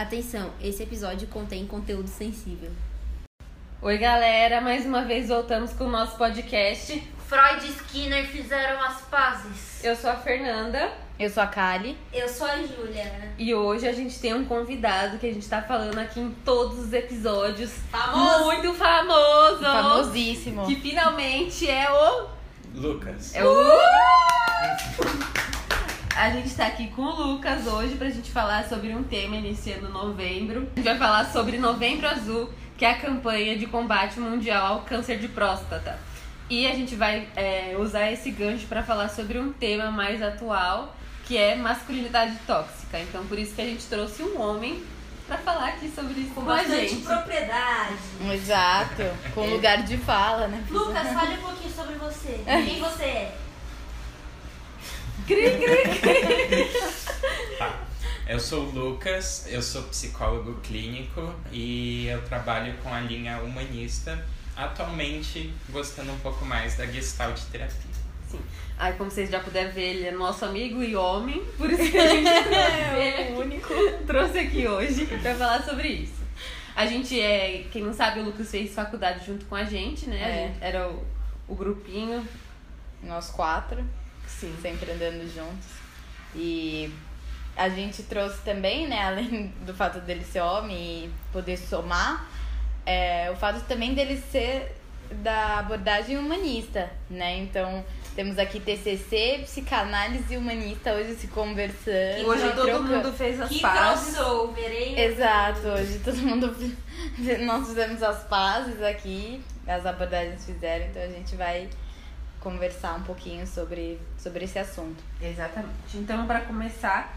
Atenção, esse episódio contém conteúdo sensível. Oi, galera, mais uma vez voltamos com o nosso podcast. Freud e Skinner fizeram as pazes. Eu sou a Fernanda Eu sou a Kali. Eu sou a Júlia. e hoje a gente tem um convidado que a gente tá falando aqui em todos os episódios. Famoso. Muito famoso! Famosíssimo. Que finalmente é o. Lucas. É o. A gente tá aqui com o Lucas hoje pra gente falar sobre um tema iniciando novembro. A gente vai falar sobre Novembro Azul, que é a campanha de combate mundial ao câncer de próstata. E a gente vai é, usar esse gancho pra falar sobre um tema mais atual, que é masculinidade tóxica. Então por isso que a gente trouxe um homem pra falar aqui sobre isso Com com a gente. propriedade. Exato. Com lugar de fala, né? Lucas, fale um pouquinho sobre você. Quem você é? Cri, cri, cri. Tá. Eu sou o Lucas, eu sou psicólogo clínico e eu trabalho com a linha humanista, atualmente gostando um pouco mais da gestalt terapia. Sim. Aí, como vocês já puderam ver, ele é nosso amigo e homem, por isso que a gente trouxe ele o único. trouxe aqui hoje pra falar sobre isso. A gente é, quem não sabe, o Lucas fez faculdade junto com a gente, né? A É. gente era o, o grupinho. Nós quatro, Sim. sempre andando juntos. E a gente trouxe também, né, além do fato dele ser homem e poder somar, é, o fato também dele ser da abordagem humanista, né? Então, temos aqui TCC, psicanálise humanista hoje se conversando. Hoje e todo trocando. mundo fez as Que pazes. crossover, hein? Exato, hoje todo mundo. Nós fizemos as pazes aqui, as abordagens fizeram, então a gente vai conversar um pouquinho sobre, sobre esse assunto. Exatamente. Então, para começar,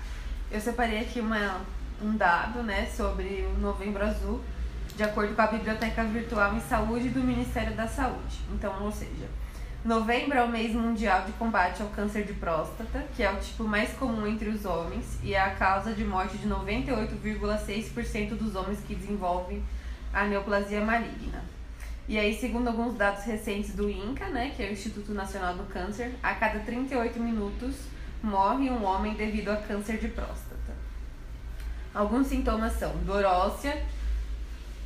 eu separei aqui uma, um dado, né, sobre o Novembro Azul, de acordo com a Biblioteca Virtual em Saúde do Ministério da Saúde. Então, ou seja, novembro é o mês mundial de combate ao câncer de próstata, que é o tipo mais comum entre os homens e é a causa de morte de 98,6% dos homens que desenvolvem a neoplasia maligna. E aí, segundo alguns dados recentes do INCA, né, que é o Instituto Nacional do Câncer, a cada 38 minutos morre um homem devido a câncer de próstata. Alguns sintomas são dor óssea,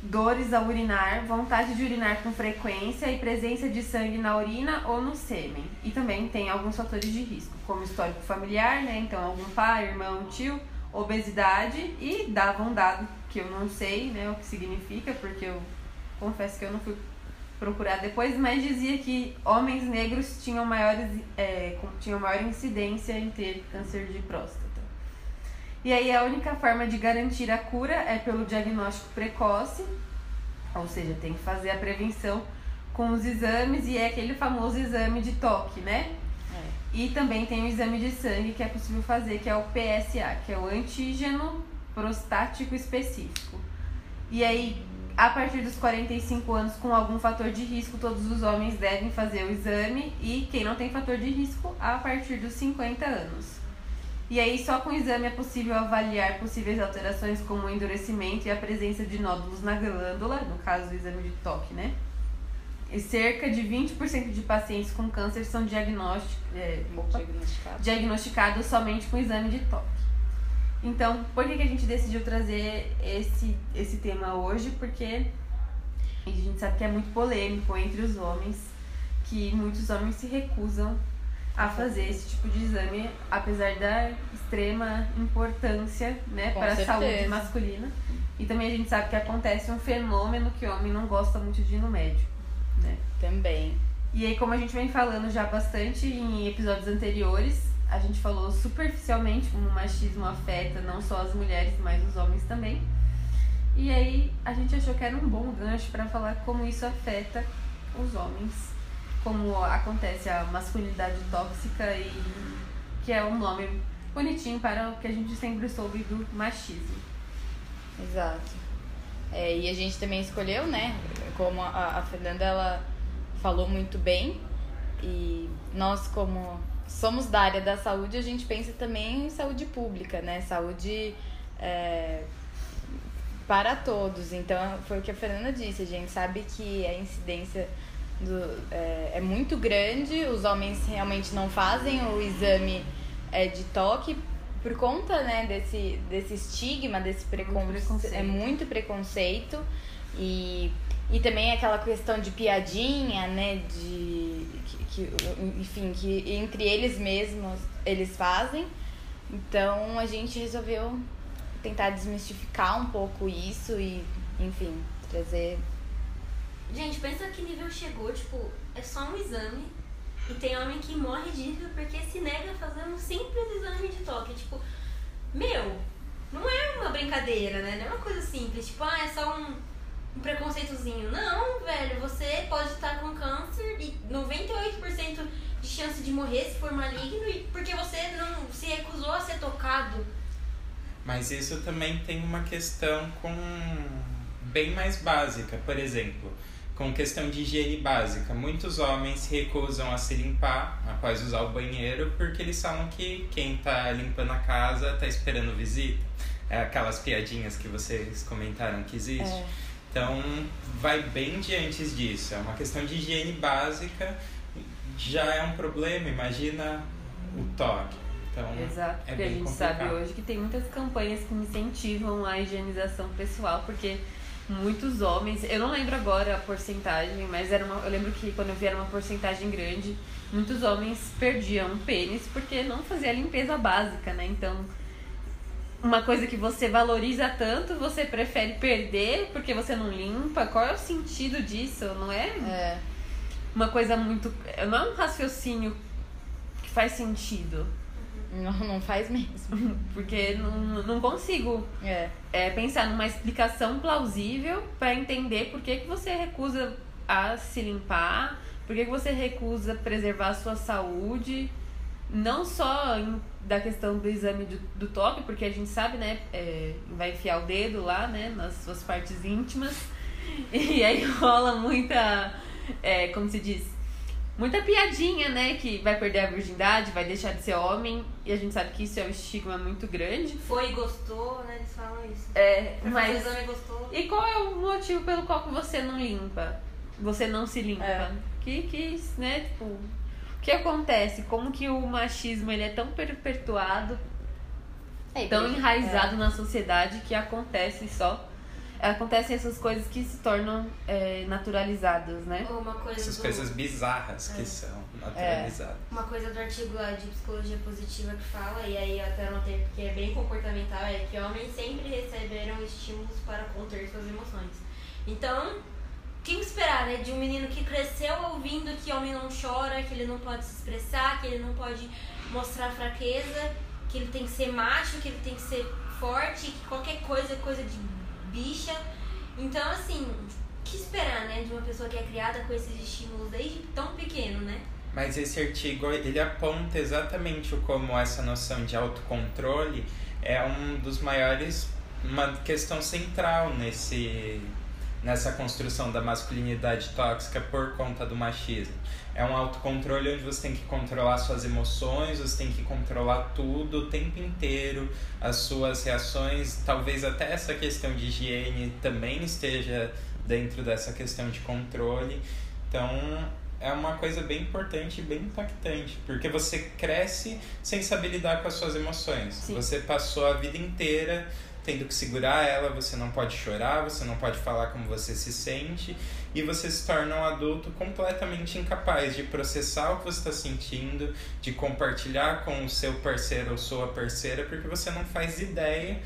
dores ao urinar, vontade de urinar com frequência e presença de sangue na urina ou no sêmen. E também tem alguns fatores de risco, como histórico familiar, né, então algum pai, irmão, tio, obesidade e dava um dado que eu não sei, né, o que significa, porque eu confesso que eu não fui procurar depois, mas dizia que homens negros tinham, maiores, é, tinham maior incidência em ter câncer de próstata. E aí a única forma de garantir a cura é pelo diagnóstico precoce, ou seja, tem que fazer a prevenção com os exames e é aquele famoso exame de toque, né? E também tem o exame de sangue que é possível fazer, que é o PSA, que é o antígeno prostático específico. E aí, a partir dos 45 anos, com algum fator de risco, todos os homens devem fazer o exame e quem não tem fator de risco, a partir dos 50 anos. E aí, só com o exame é possível avaliar possíveis alterações como o endurecimento e a presença de nódulos na glândula, no caso do exame de toque, né? E cerca de 20% de pacientes com câncer são é, opa, Diagnosticado. diagnosticados somente com exame de toque. Então, por que, que a gente decidiu trazer esse, esse tema hoje? Porque a gente sabe que é muito polêmico entre os homens, que muitos homens se recusam a fazer esse tipo de exame, apesar da extrema importância né, Com para a saúde masculina. E também a gente sabe que acontece um fenômeno que o homem não gosta muito de ir no médico. Né? Também. E aí, como a gente vem falando já bastante em episódios anteriores, a gente falou superficialmente como o machismo afeta não só as mulheres, mas os homens também. E aí, a gente achou que era um bom gancho para falar como isso afeta os homens, como acontece a masculinidade tóxica e que é um nome bonitinho para o que a gente sempre soube do machismo. Exato. É, e a gente também escolheu, né? Como a, a Fernanda ela falou muito bem. E nós, como somos da área da saúde, a gente pensa também em saúde pública, né? Saúde é, para todos. Então, foi o que a Fernanda disse. A gente sabe que a incidência do, é, é muito grande. Os homens realmente não fazem o exame é, de toque por conta, né, desse, desse estigma, desse preconceito, preconceito. é muito preconceito e, e também aquela questão de piadinha, né, de que, que, enfim, que entre eles mesmos eles fazem. Então a gente resolveu tentar desmistificar um pouco isso e, enfim, trazer Gente, pensa que nível chegou, tipo, é só um exame. E tem homem que morre rir porque se nega a fazer um simples exame de toque. Tipo, meu, não é uma brincadeira, né? Não é uma coisa simples. Tipo, ah, é só um, um preconceitozinho. Não, velho, você pode estar com câncer e 98% de chance de morrer se for maligno e porque você não se recusou a ser tocado. Mas isso também tem uma questão com bem mais básica, por exemplo, com questão de higiene básica. Muitos homens se recusam a se limpar após usar o banheiro porque eles falam que quem tá limpando a casa tá esperando visita. É aquelas piadinhas que vocês comentaram que existe. É. Então, vai bem diante disso. É uma questão de higiene básica, já é um problema. Imagina o toque. Então, Exato, é porque a gente complicado. sabe hoje que tem muitas campanhas que incentivam a higienização pessoal, porque muitos homens, eu não lembro agora a porcentagem, mas era uma, eu lembro que quando eu vi era uma porcentagem grande, muitos homens perdiam o pênis porque não fazia a limpeza básica, né? Então, uma coisa que você valoriza tanto, você prefere perder porque você não limpa. Qual é o sentido disso? Não é é, uma coisa muito, não é um raciocínio que faz sentido. não, não faz mesmo. Porque não, não consigo É. é, pensar numa explicação plausível para entender por que, que você recusa a se limpar, por que, que você recusa preservar a sua saúde, não só em- da questão do exame do, do toque, porque a gente sabe, né, é, vai enfiar o dedo lá, né, nas suas partes íntimas, e aí rola muita, é, como se diz, muita piadinha, né, que vai perder a virgindade, vai deixar de ser homem, e a gente sabe que isso é um estigma muito grande. Foi e gostou, né? Eles falam isso. É, Pra mas... exame gostou. E qual é o motivo pelo qual você não limpa? Você não se limpa? É. Que, que, né, tipo... O que acontece? Como que o machismo ele é tão perpetuado, É, tão enraizado na sociedade que acontece só... Acontecem essas coisas que se tornam é, naturalizadas, né? Ou uma coisa Essas do- coisas bizarras que É. são naturalizadas. Uma coisa do artigo lá de psicologia positiva que fala, e aí eu até anotei porque é bem comportamental, é que homens sempre receberam estímulos para conter suas emoções. Então, que esperar, né? De um menino que cresceu ouvindo que homem não chora, que ele não pode se expressar, que ele não pode mostrar fraqueza, que ele tem que ser macho, que ele tem que ser forte, que qualquer coisa é coisa de bicha. Então, assim, que esperar, né? De uma pessoa que é criada com esses estímulos desde tão pequeno, né? Mas esse artigo ele aponta exatamente como essa noção de autocontrole é um dos maiores, uma questão central nesse nessa construção da masculinidade tóxica por conta do machismo. É um autocontrole onde você tem que controlar suas emoções, você tem que controlar tudo o tempo inteiro, as suas reações, talvez até essa questão de higiene também esteja dentro dessa questão de controle. Então, é uma coisa bem importante e bem impactante, porque você cresce sem saber lidar com as suas emoções. Sim. Você passou a vida inteira tendo que segurar ela, você não pode chorar, você não pode falar como você se sente, e você se torna um adulto completamente incapaz de processar o que você está sentindo, de compartilhar com o seu parceiro ou sua parceira, porque você não faz ideia,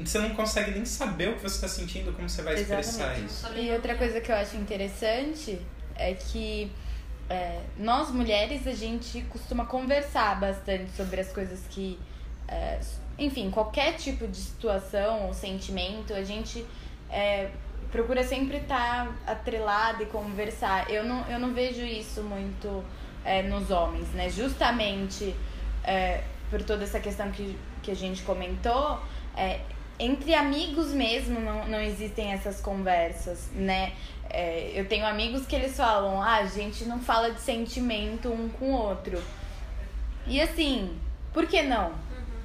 você não consegue nem saber o que você está sentindo, como você vai expressar Exatamente. isso. E outra coisa que eu acho interessante é que é, nós mulheres a gente costuma conversar bastante sobre as coisas que. É, enfim, qualquer tipo de situação ou sentimento, a gente é, procura sempre estar atrelada e conversar. Eu não, eu não vejo isso muito é, nos homens, né? Justamente é, por toda essa questão que, que a gente comentou, é, entre amigos mesmo não, não existem essas conversas, né? É, eu tenho amigos que eles falam, ah, a gente não fala de sentimento um com o outro. E assim, por que não?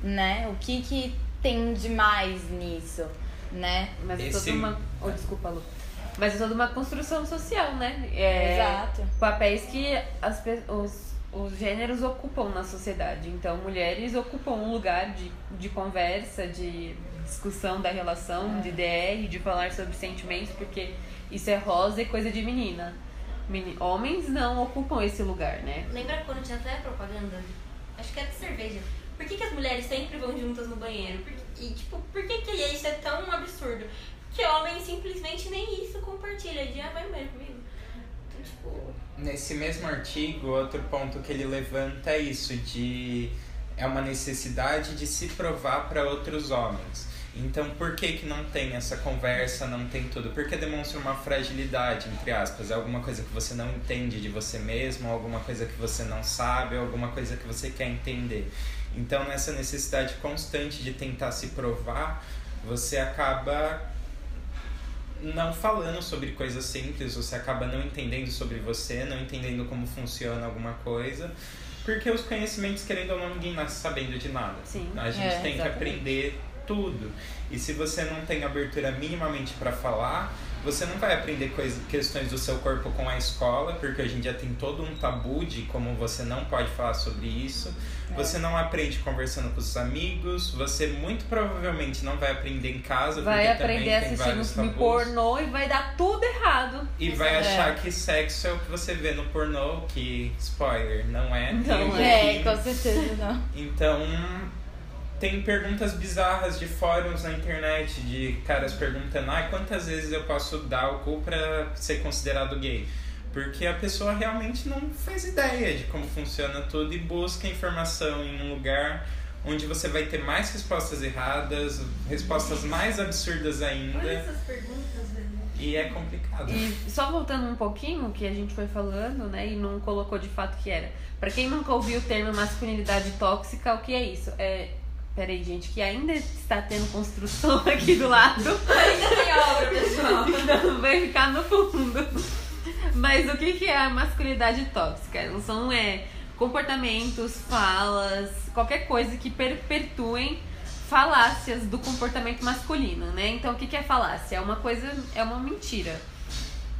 Né? O que que tem de mais nisso, né? Mas é Esse- toda uma. Oh, desculpa, Lu. Mas é toda uma construção social, né? É, Exato. Papéis que as, pe- os os gêneros ocupam na sociedade. Então, mulheres ocupam um lugar de, de conversa, de discussão da relação, de DR, de falar sobre sentimentos, porque isso é rosa e coisa de menina. Meni- Homens não ocupam esse lugar, né? Lembra quando tinha até propaganda? Acho que era de cerveja. Por que, que as mulheres sempre vão juntas no banheiro? Por e, tipo, por que, que isso é tão absurdo? Porque homem simplesmente nem isso compartilha. Ele, ah, vai banheiro comigo. Então, tipo, Nesse mesmo artigo, outro ponto que ele levanta é isso, de é uma necessidade de se provar para outros homens. Então, por que que não tem essa conversa, não tem tudo? Porque demonstra uma fragilidade, entre aspas, é alguma coisa que você não entende de você mesmo, alguma coisa que você não sabe, alguma coisa que você quer entender. Então, nessa necessidade constante de tentar se provar, você acaba não falando sobre coisas simples, você acaba não entendendo sobre você, não entendendo como funciona alguma coisa. Porque os conhecimentos, querendo ou não, ninguém nasce sabendo de nada. Sim. A gente É, tem que exatamente. aprender tudo. E se você não tem abertura minimamente para falar, você não vai aprender coisa, questões do seu corpo com a escola, porque hoje em dia tem todo um tabu de como você não pode falar sobre isso. É. Você não aprende conversando com os amigos, você muito provavelmente não vai aprender em casa, Vai aprender assistindo filme pornô e vai dar tudo errado. E vai É. achar que sexo é o que você vê no pornô, que, spoiler, não é. Não É, com certeza não. Então, tem perguntas bizarras de fóruns na internet, de caras perguntando, ah, quantas vezes eu posso dar o cu pra ser considerado gay? Porque a pessoa realmente não faz ideia de como funciona tudo e busca informação em um lugar onde você vai ter mais respostas erradas, respostas mais absurdas olha ainda, essas perguntas, velho. e é complicado. E só voltando um pouquinho o que a gente foi falando, né, e não colocou de fato o que era. Pra quem nunca ouviu o termo masculinidade tóxica, o que é isso? É. Peraí, gente, que ainda está tendo construção aqui do lado. Ainda tem obra, pessoal. Então vai ficar no fundo. Mas o que, que é a masculinidade tóxica? São é, comportamentos, falas, qualquer coisa que perpetuem falácias do comportamento masculino, né? Então o que, que é falácia? É uma coisa, é uma mentira.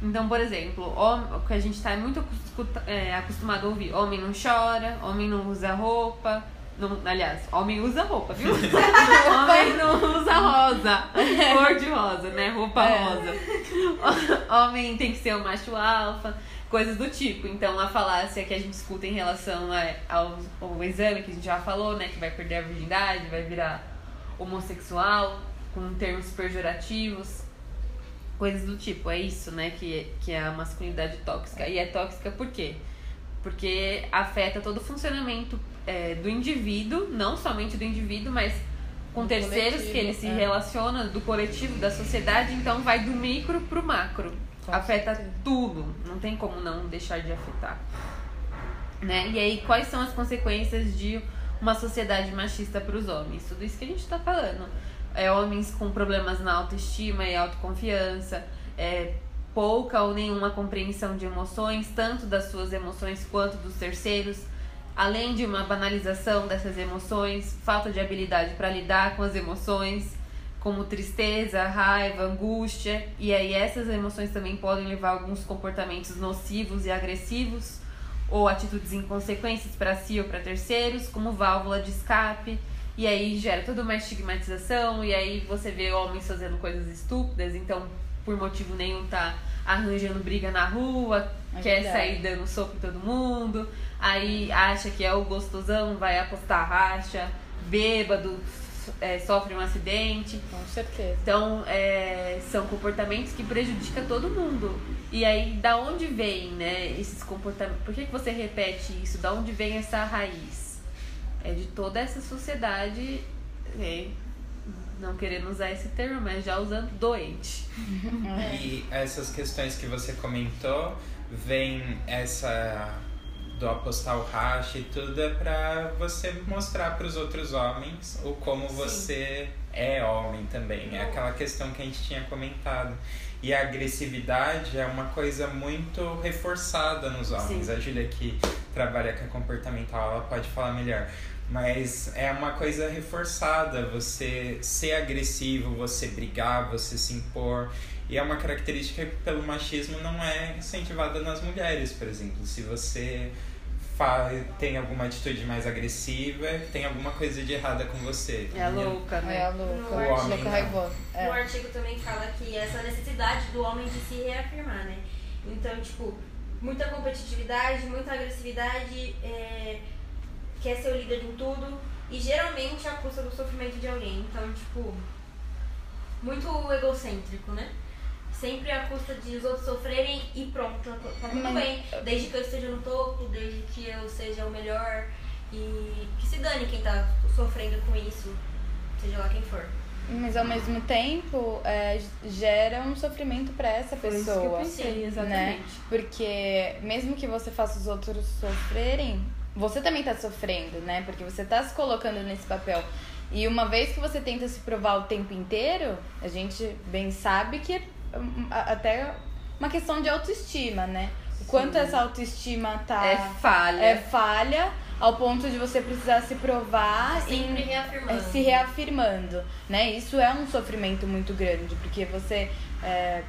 Então, por exemplo, o que a gente está muito é, acostumado a ouvir: homem não chora, homem não usa roupa. Não, aliás, homem usa roupa, viu? homem não usa rosa, cor de rosa, né? Roupa É. rosa. Homem tem que ser o macho alfa, coisas do tipo. Então, a falácia que a gente escuta em relação a- ao, ao exame que a gente já falou, né? Que vai perder a virgindade, vai virar homossexual, com termos pejorativos coisas do tipo. É isso, né, que, que é a masculinidade tóxica. E é tóxica por quê? Porque afeta todo o funcionamento é, do indivíduo, não somente do indivíduo, mas com Do terceiros que ele se é. relaciona, do coletivo, da sociedade. Então vai do micro pro macro. Com Afeta certeza. tudo. Não tem como não deixar de afetar. Né? E aí, quais são as consequências de uma sociedade machista para os homens? Tudo isso que a gente está falando. É, homens com problemas na autoestima e autoconfiança, é, pouca ou nenhuma compreensão de emoções, tanto das suas emoções quanto dos terceiros, além de uma banalização dessas emoções, falta de habilidade para lidar com as emoções, como tristeza, raiva, angústia, e aí essas emoções também podem levar a alguns comportamentos nocivos e agressivos ou atitudes inconsequentes para si ou para terceiros, como válvula de escape. E aí gera toda uma estigmatização, e aí você vê homens fazendo coisas estúpidas, então por motivo nenhum tá arranjando briga na rua, É quer verdade. sair dando soco em todo mundo, aí acha que é o gostosão, vai apostar racha, bêbado, é, sofre um acidente. Com certeza. Então, é, são comportamentos que prejudicam todo mundo. E aí, da onde vem, né, esses comportamentos? Por que, que você repete isso? Da onde vem essa raiz? É de toda essa sociedade, é, não querendo usar esse termo, mas já usando doente. E essas questões que você comentou, vem essa do apostar o racha e tudo é pra você mostrar para os outros homens o como você é homem também. É aquela questão que a gente tinha comentado. E a agressividade é uma coisa muito reforçada nos homens. Sim. A Júlia que trabalha com a comportamental, ela pode falar melhor. Mas é uma coisa reforçada, você ser agressivo, você brigar, você se impor. E é uma característica que pelo machismo não é incentivada nas mulheres, por exemplo. Se você fa- tem alguma atitude mais agressiva, tem alguma coisa de errada com você. É louca, né? É a louca, O homem louca. É. No artigo também fala que essa necessidade do homem de se reafirmar, né? Então, tipo, muita competitividade, muita agressividade, é, quer ser o líder em tudo e geralmente à custa do sofrimento de alguém. Então, tipo, muito egocêntrico, né? Sempre à custa de os outros sofrerem e pronto, tá, tá tudo bem. Desde que eu esteja no topo, desde que eu seja o melhor e que se dane quem tá sofrendo com isso, seja lá quem for. Mas ao mesmo tempo, é, gera um sofrimento pra essa Foi isso que eu pessoa. pensei, Né? exatamente. Porque mesmo que você faça os outros sofrerem, você também tá sofrendo, né? Porque você tá se colocando nesse papel. E uma vez que você tenta se provar o tempo inteiro, a gente bem sabe que é hum, a- até uma questão de autoestima, né? O quanto essa autoestima tá É falha. é falha ao ponto de você precisar se provar Sempre em- reafirmando. é, se reafirmando, né? Isso é um sofrimento muito grande, porque você é,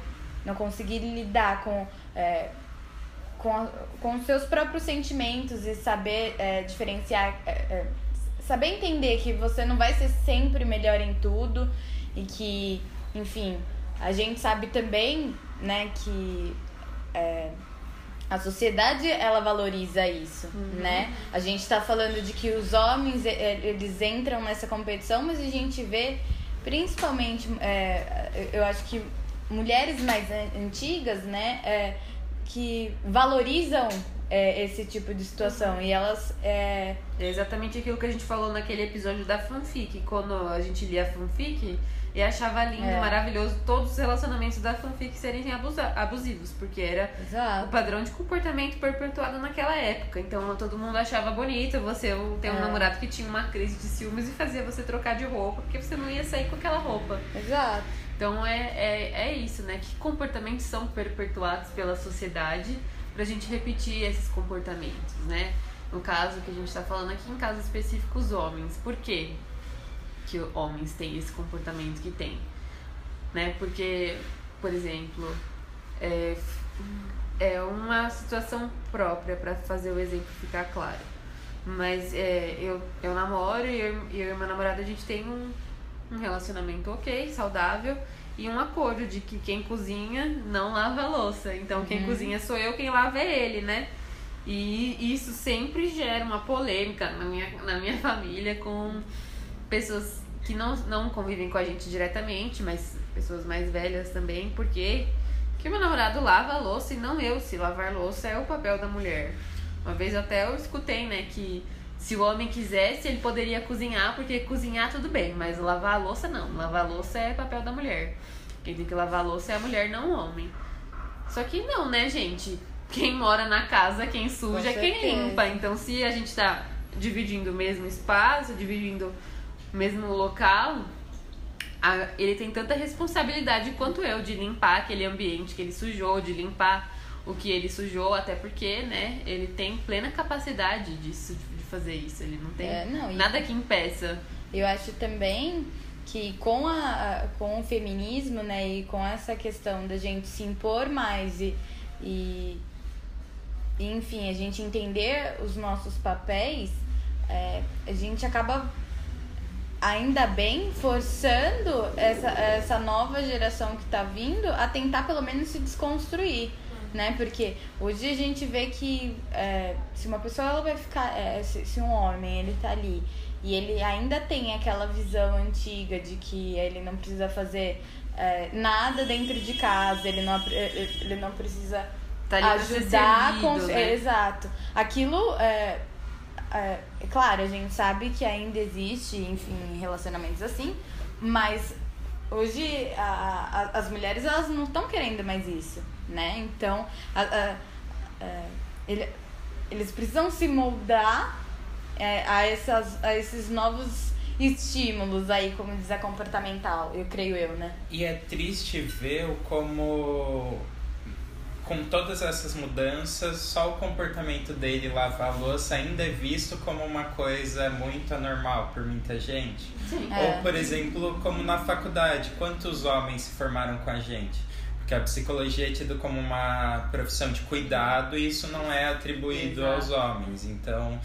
não conseguir lidar com, é, com, a- com os seus próprios sentimentos e saber é, diferenciar, é, é, saber entender que você não vai ser sempre melhor em tudo e que, enfim, a gente sabe também, né, que é, a sociedade ela valoriza isso, né? A gente tá falando de que os homens eles entram nessa competição, mas a gente vê principalmente, é, eu acho que mulheres mais an- antigas, né, é, que valorizam é, esse tipo de situação e elas é, É exatamente aquilo que a gente falou naquele episódio da fanfic. Quando a gente lia a fanfic e achava lindo, É. maravilhoso todos os relacionamentos da fanfic serem abusa- abusivos, porque era o exato. padrão de comportamento perpetuado naquela época. Então todo mundo achava bonito você ter um É. namorado que tinha uma crise de ciúmes e fazia você trocar de roupa, porque você não ia sair com aquela roupa. Exato. Então é, é, é isso, né? Que comportamentos são perpetuados pela sociedade pra gente repetir esses comportamentos, né? No caso que a gente tá falando aqui, em casos específicos, homens. Por quê que homens têm esse comportamento que tem? Né? Porque, por exemplo, é, é uma situação própria pra fazer o exemplo ficar claro. Mas é, eu, eu namoro e eu, e eu e meu namorado a gente tem um, um relacionamento ok, saudável e um acordo de que quem cozinha não lava a louça. Então quem cozinha sou eu, quem lava é ele, né? E isso sempre gera uma polêmica na minha, na minha família com pessoas que não, não convivem com a gente diretamente, mas pessoas mais velhas também, porque que meu namorado lava a louça e não eu. Se lavar louça é o papel da mulher. Uma vez até eu escutei, né, que se o homem quisesse, ele poderia cozinhar, porque cozinhar tudo bem, mas lavar a louça não. Lavar a louça é papel da mulher. Quem tem que lavar a louça é a mulher, não o homem. Só que não, né, gente? Quem mora na casa, quem suja é quem limpa. Então, se a gente tá dividindo o mesmo espaço, dividindo o mesmo local, a- ele tem tanta responsabilidade quanto eu de limpar aquele ambiente que ele sujou, de limpar o que ele sujou, até porque, né, ele tem plena capacidade disso, de fazer isso. Ele não tem É, não, e- nada que impeça. Eu acho também que com, a, com o feminismo, né, e com essa questão da gente se impor mais e, e e, enfim, a gente entender os nossos papéis, é, a gente acaba ainda bem forçando essa, essa nova geração que tá vindo a tentar pelo menos se desconstruir. Né? Porque hoje a gente vê que é, se uma pessoa ela vai ficar. é, se, se um homem ele tá ali e ele ainda tem aquela visão antiga de que ele não precisa fazer é, nada dentro de casa, ele não, apre- ele não precisa Tá ajudar servido, com né? é, exato aquilo é, é, é claro a gente sabe que ainda existe enfim relacionamentos assim mas hoje a- a- as mulheres elas não estão querendo mais isso né? Então a- é, ele- eles precisam se moldar é, a, essas, a esses novos estímulos aí como diz a comportamental eu creio eu né? E é triste ver como, com todas essas mudanças, só o comportamento dele lavar a louça ainda é visto como uma coisa muito anormal por muita gente. Sim. É. Ou, por exemplo, como na faculdade, quantos homens se formaram com a gente? Porque a psicologia é tida como uma profissão de cuidado e isso não é atribuído Exato. aos homens. Então,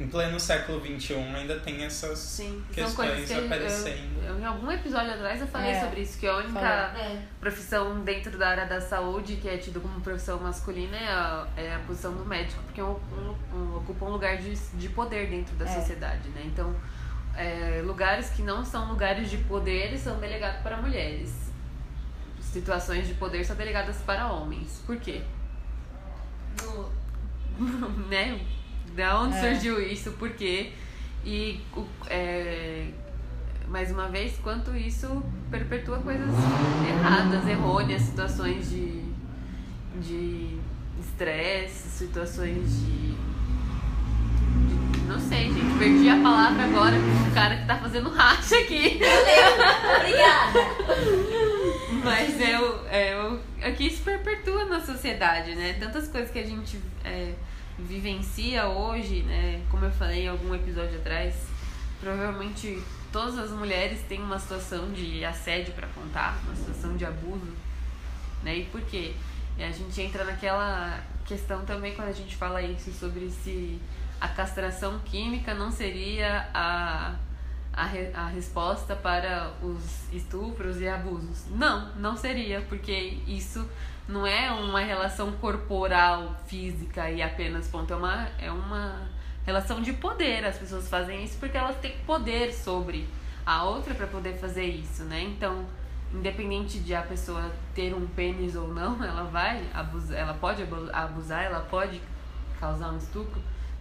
em pleno século XXI ainda tem essas Sim, questões coisas que eu, aparecendo. eu- em algum episódio atrás eu falei É, sobre isso, que a única. É. profissão dentro da área da saúde que é tido como profissão masculina é a, é a posição do médico, porque é um, um- um- ocupa um lugar de, de poder dentro da É. sociedade, né? Então, é, lugares que não são lugares de poder são delegados para mulheres. Situações de poder são delegadas para homens. Por quê? No- né? Da onde É. surgiu isso, por quê? E, é, mais uma vez, quanto isso perpetua coisas erradas, errôneas, situações de de estresse, situações de, de- Não sei, gente. Perdi a palavra agora com o cara que tá fazendo racha aqui. Obrigada! Mas é o, é o é que isso perpetua na sociedade, né? Tantas coisas que a gente é, vivencia hoje, né? Como eu falei em algum episódio atrás, provavelmente todas as mulheres têm uma situação de assédio para contar, uma situação de abuso, né? E por quê? E a gente entra naquela questão também quando a gente fala isso sobre se a castração química não seria a a, re- a resposta para os estupros e abusos. Não, não seria, porque isso não é uma relação corporal, física e apenas ponto. É uma, é uma relação de poder. As pessoas fazem isso porque elas têm poder sobre a outra para poder fazer isso, né? Então, independente de a pessoa ter um pênis ou não, ela vai abusar, ela pode abu- abusar, ela pode causar um estupro.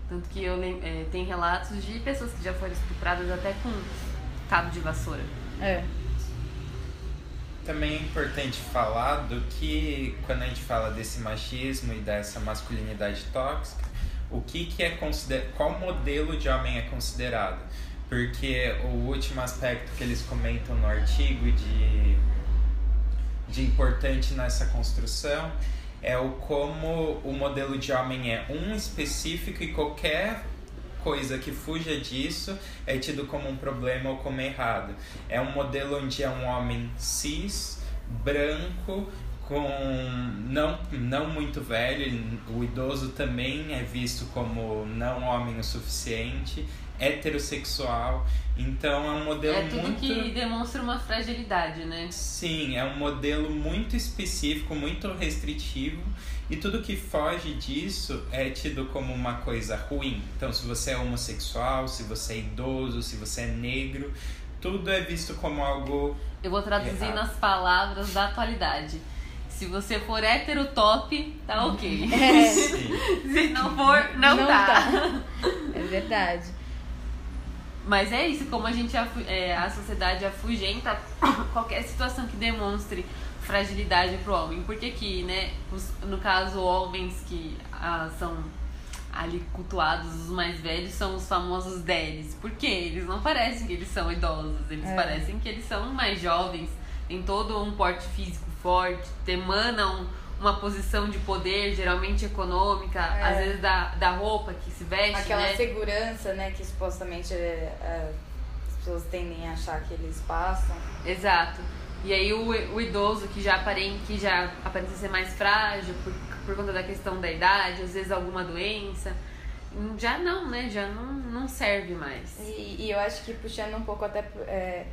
Tanto que eu eh, tem relatos de pessoas que já foram estupradas até com cabo de vassoura. É. Também é importante falar do que, quando a gente fala desse machismo e dessa masculinidade tóxica, o que, que é consider... qual modelo de homem é considerado. Porque o último aspecto que eles comentam no artigo de, de importante nessa construção é o como o modelo de homem é um específico e qualquer coisa que fuja disso é tido como um problema ou como errado. É um modelo onde é um homem cis, branco, com não, não muito velho, o idoso também é visto como não homem o suficiente, heterossexual. Então é um modelo é tudo muito que demonstra uma fragilidade, né? Sim, é um modelo muito específico, muito restritivo, e tudo que foge disso é tido como uma coisa ruim. Então, se você é homossexual, se você é idoso, se você é negro, tudo é visto como algo. Eu vou traduzir Errado. nas palavras da atualidade. Se você for hétero top, tá ok. É. Se não for, não, tá. É verdade. Mas é isso, como a gente é, a sociedade afugenta qualquer situação que demonstre fragilidade pro homem. Porque que, né, os- no caso, homens que ah, são ali cultuados, os mais velhos, são os famosos deles. Porque eles não parecem que eles são idosos, eles É. parecem que eles são mais jovens, têm todo um porte físico forte, emanam uma posição de poder, geralmente econômica, É. às vezes da, da roupa que se veste, Aquela né? segurança, né, que supostamente é, é, as pessoas tendem a achar que eles passam. Exato. E aí o, o idoso que já, aparenta, que já aparenta ser mais frágil por, por conta da questão da idade, às vezes alguma doença, já não, né? Já não, não serve mais. E, e eu acho que puxando um pouco até é, é,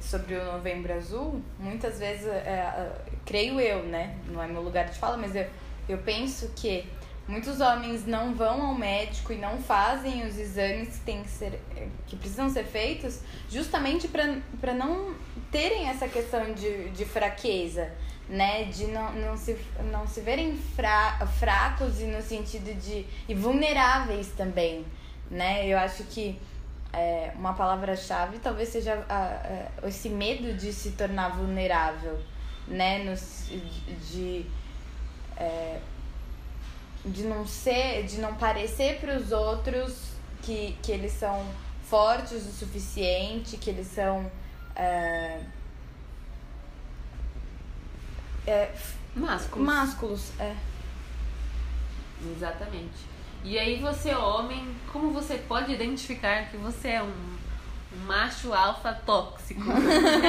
sobre o Novembro Azul, muitas vezes, é, é, creio eu, né? Não é meu lugar de fala, mas eu, eu penso que muitos homens não vão ao médico e não fazem os exames que, tem que, ser, que precisam ser feitos justamente para não terem essa questão de, de fraqueza, né? De não, não, se, não se verem fra, fracos e no sentido de. e vulneráveis também, né? Eu acho que é, uma palavra-chave talvez seja a- a- esse medo de se tornar vulnerável, né? No, de, de, é, de não ser, de não parecer para os outros que, que eles são fortes o suficiente, que eles são é, é, Másculos. másculos. É. Exatamente. E aí você, homem, como você pode identificar que você é um, um macho alfa tóxico?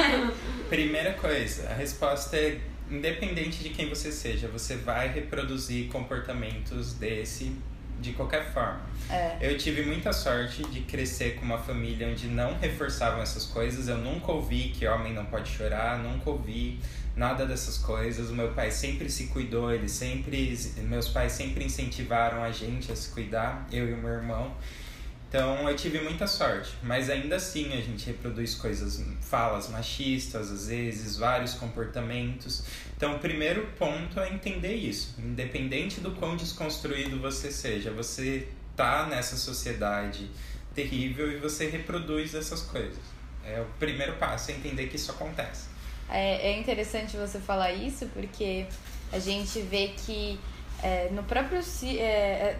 Primeira coisa, a resposta é independente de quem você seja, você vai reproduzir comportamentos desse de qualquer forma. É. Eu tive muita sorte de crescer com uma família onde não reforçavam essas coisas. Eu nunca ouvi que homem não pode chorar, nunca ouvi nada dessas coisas. O meu pai sempre se cuidou, ele sempre, meus pais sempre incentivaram a gente a se cuidar, eu e o meu irmão. Então eu tive muita sorte, mas ainda assim a gente reproduz coisas, falas machistas às vezes, vários comportamentos. Então o primeiro ponto é entender isso, independente do quão desconstruído você seja, você tá nessa sociedade terrível e você reproduz essas coisas. É o primeiro passo, é entender que isso acontece. É, é interessante você falar isso porque a gente vê que é, no próprio é, é,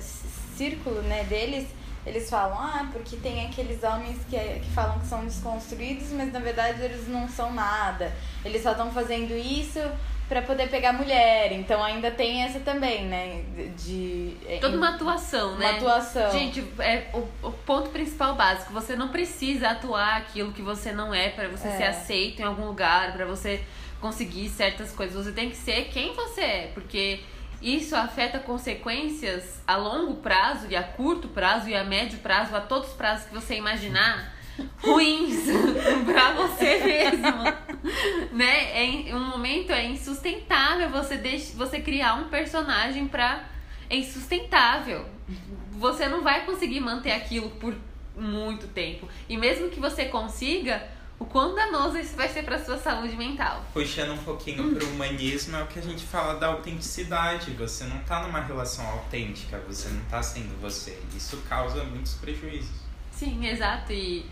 círculo né, deles eles falam, ah, porque tem aqueles homens que, que falam que são desconstruídos, mas na verdade eles não são nada. Eles só estão fazendo isso para poder pegar mulher. Então ainda tem essa também, né? De. É, Toda uma atuação, né? Uma atuação. Gente, é o, o ponto principal básico. Você não precisa atuar aquilo que você não é para você é. ser aceito em algum lugar, para você conseguir certas coisas. Você tem que ser quem você é, porque isso afeta consequências a longo prazo e a curto prazo e a médio prazo, a todos os prazos que você imaginar ruins para você mesmo, né? É um momento é insustentável você deixa, você criar um personagem para é insustentável. Você não vai conseguir manter aquilo por muito tempo. E mesmo que você consiga, o quão danoso isso vai ser para sua saúde mental. Puxando um pouquinho hum. pro humanismo, é o que a gente fala da autenticidade. Você não tá numa relação autêntica, você não tá sendo você. Isso causa muitos prejuízos. Sim, exato. E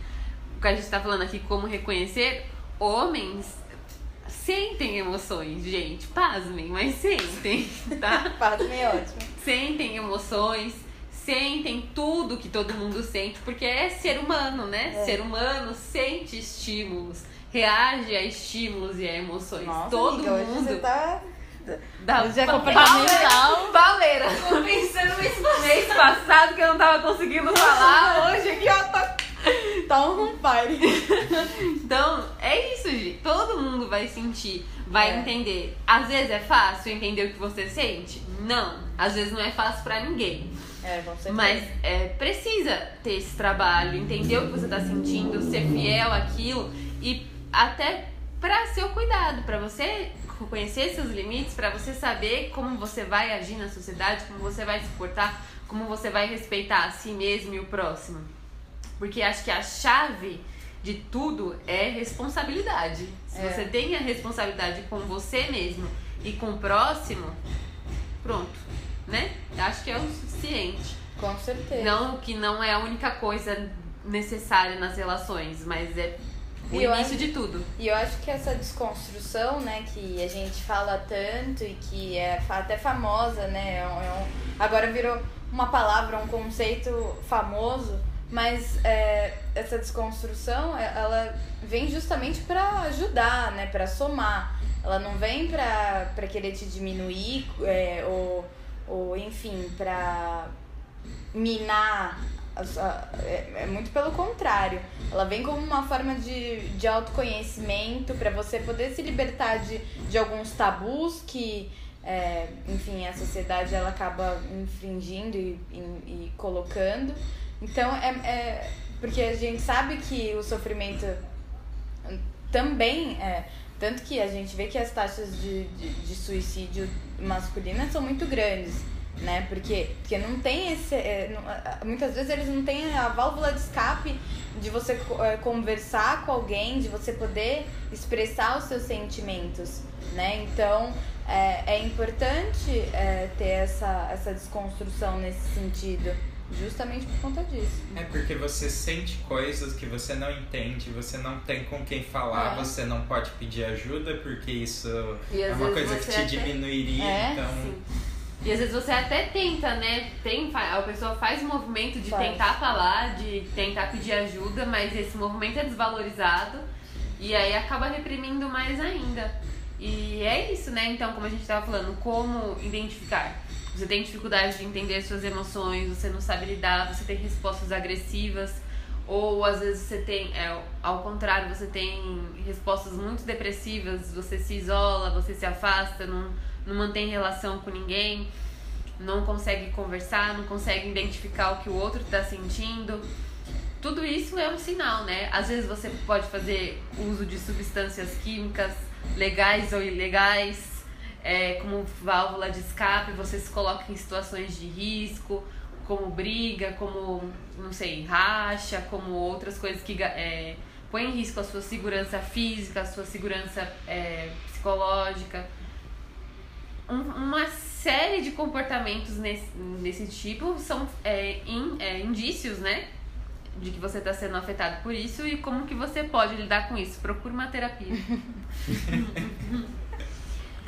o que a gente tá falando aqui, como reconhecer, homens sentem emoções, gente. Pasmem, mas sentem, tá? Pasmem é ótimo. Sentem emoções sentem tudo que todo mundo sente, porque é ser humano, né? É. Ser humano sente estímulos, reage a estímulos e a emoções. Nossa, todo amiga, mundo. Hoje você tá. Da hoje é comportamental. Pauleira! Tô pensando isso mês passado que eu não tava conseguindo falar. Hoje aqui, ó, tá. Tá um fire. então, é isso, gente. Todo mundo vai sentir, vai é. entender. Às vezes é fácil entender o que você sente? Não. Às vezes não é fácil para ninguém. É, com certeza. Mas é, precisa ter esse trabalho, entender o que você está sentindo, ser fiel àquilo e até para seu cuidado, para você conhecer seus limites, para você saber como você vai agir na sociedade, como você vai se portar, como você vai respeitar a si mesmo e o próximo. Porque acho que a chave de tudo é responsabilidade. Se é. você tem a responsabilidade com você mesmo e com o próximo, pronto né? Acho que é o suficiente. Com certeza. Não que não é a única coisa necessária nas relações, mas é o e início acho, de tudo. E eu acho que essa desconstrução, né, que a gente fala tanto e que é até famosa, né, é um, é um, agora virou uma palavra, um conceito famoso, mas é, essa desconstrução, é, ela vem justamente para ajudar, né, para somar. Ela não vem para querer te diminuir é, ou ou enfim, para minar. É, é muito pelo contrário. Ela vem como uma forma de, de autoconhecimento para você poder se libertar de, de alguns tabus que, é, enfim, a sociedade ela acaba infringindo e, e, e colocando. Então, é, é, porque a gente sabe que o sofrimento também é, tanto que a gente vê que as taxas de, de, de suicídio masculinas são muito grandes, né? Porque, porque não tem esse. É, não, muitas vezes eles não têm a válvula de escape de você é, conversar com alguém, de você poder expressar os seus sentimentos, né? Então é, é importante é, ter essa, essa desconstrução nesse sentido. Justamente por conta disso. É porque você sente coisas que você não entende, você não tem com quem falar, é. você não pode pedir ajuda porque isso é uma coisa que te até... diminuiria. É, então. Sim. E às vezes você até tenta, né? Tem, a pessoa faz o movimento de faz. tentar falar, de tentar pedir ajuda, mas esse movimento é desvalorizado e aí acaba reprimindo mais ainda. E é isso, né? Então, como a gente estava falando, como identificar? Você tem dificuldade de entender suas emoções, você não sabe lidar, você tem respostas agressivas Ou às vezes você tem, é, ao contrário, você tem respostas muito depressivas, você se isola, você se afasta, não, não mantém relação com ninguém, não consegue conversar, não consegue identificar o que o outro está sentindo. Tudo isso é um sinal, né? Às vezes você pode fazer uso de substâncias químicas legais ou ilegais, é, como válvula de escape, você se coloca em situações de risco, como briga, como, não sei, racha, como outras coisas que é, põem em risco a sua segurança física, a sua segurança é, psicológica. Um, uma série de comportamentos nesse, nesse tipo são é, in, é, indícios, né? De que você está sendo afetado por isso e como que você pode lidar com isso. Procure uma terapia.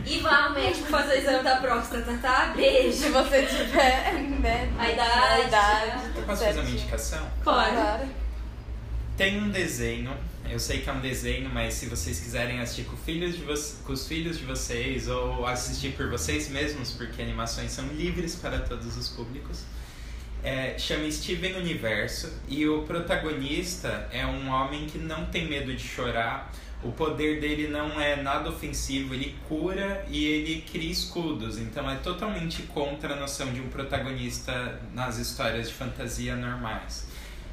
E vá ao médico fazer o exame da próstata, tá? Beijo. Se você tiver, né? A idade. A idade Eu posso fazer uma indicação? Pode. Claro. Tem um desenho, eu sei que é um desenho, mas se vocês quiserem assistir com, filhos de com os filhos de vocês ou assistir por vocês mesmos, porque animações são livres para todos os públicos, é, chama Steven Universo e o protagonista é um homem que não tem medo de chorar. O poder dele não é nada ofensivo, ele cura e ele cria escudos. Então é totalmente contra a noção de um protagonista nas histórias de fantasia normais.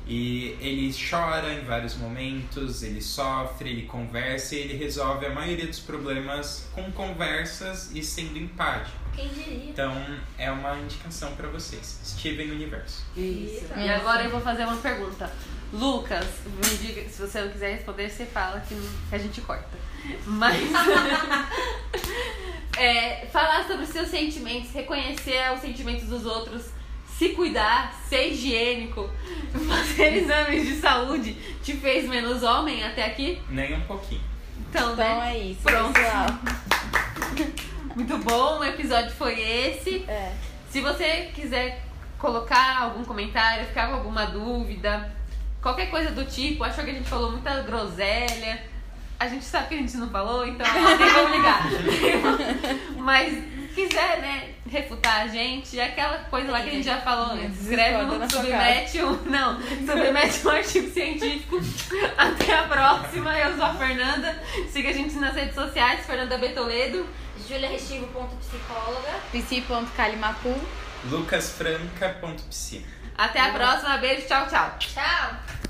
E ele chora em vários momentos, ele sofre, ele conversa e ele resolve a maioria dos problemas com conversas e sendo empático. Quem diria? Então é uma indicação para vocês. Steven Universo. Isso. Isso. E agora eu vou fazer uma pergunta. Lucas, me diga, se você não quiser responder, você fala que, que a gente corta. Mas. é, falar sobre os seus sentimentos, reconhecer os sentimentos dos outros, se cuidar, ser higiênico, fazer exames de saúde, te fez menos homem até aqui? Nem um pouquinho. Então, Então né? é isso, Pronto. pessoal. Muito bom, o episódio foi esse. É. Se você quiser colocar algum comentário, ficar com alguma dúvida, qualquer coisa do tipo, achou que a gente falou muita groselha, a gente sabe que a gente não falou, então nem vamos ligar. Mas se quiser, né, refutar a gente, é aquela coisa lá que a gente já falou antes. Escreve um, submete um. Não, submete um artigo científico. Até a próxima. Eu sou a Fernanda. Siga a gente nas redes sociais, Fernanda Betoledo. juliarestivo.psicóloga. psi.calimacu. lucasfranca.psi Até a próxima. Beijo, tchau, tchau. Tchau!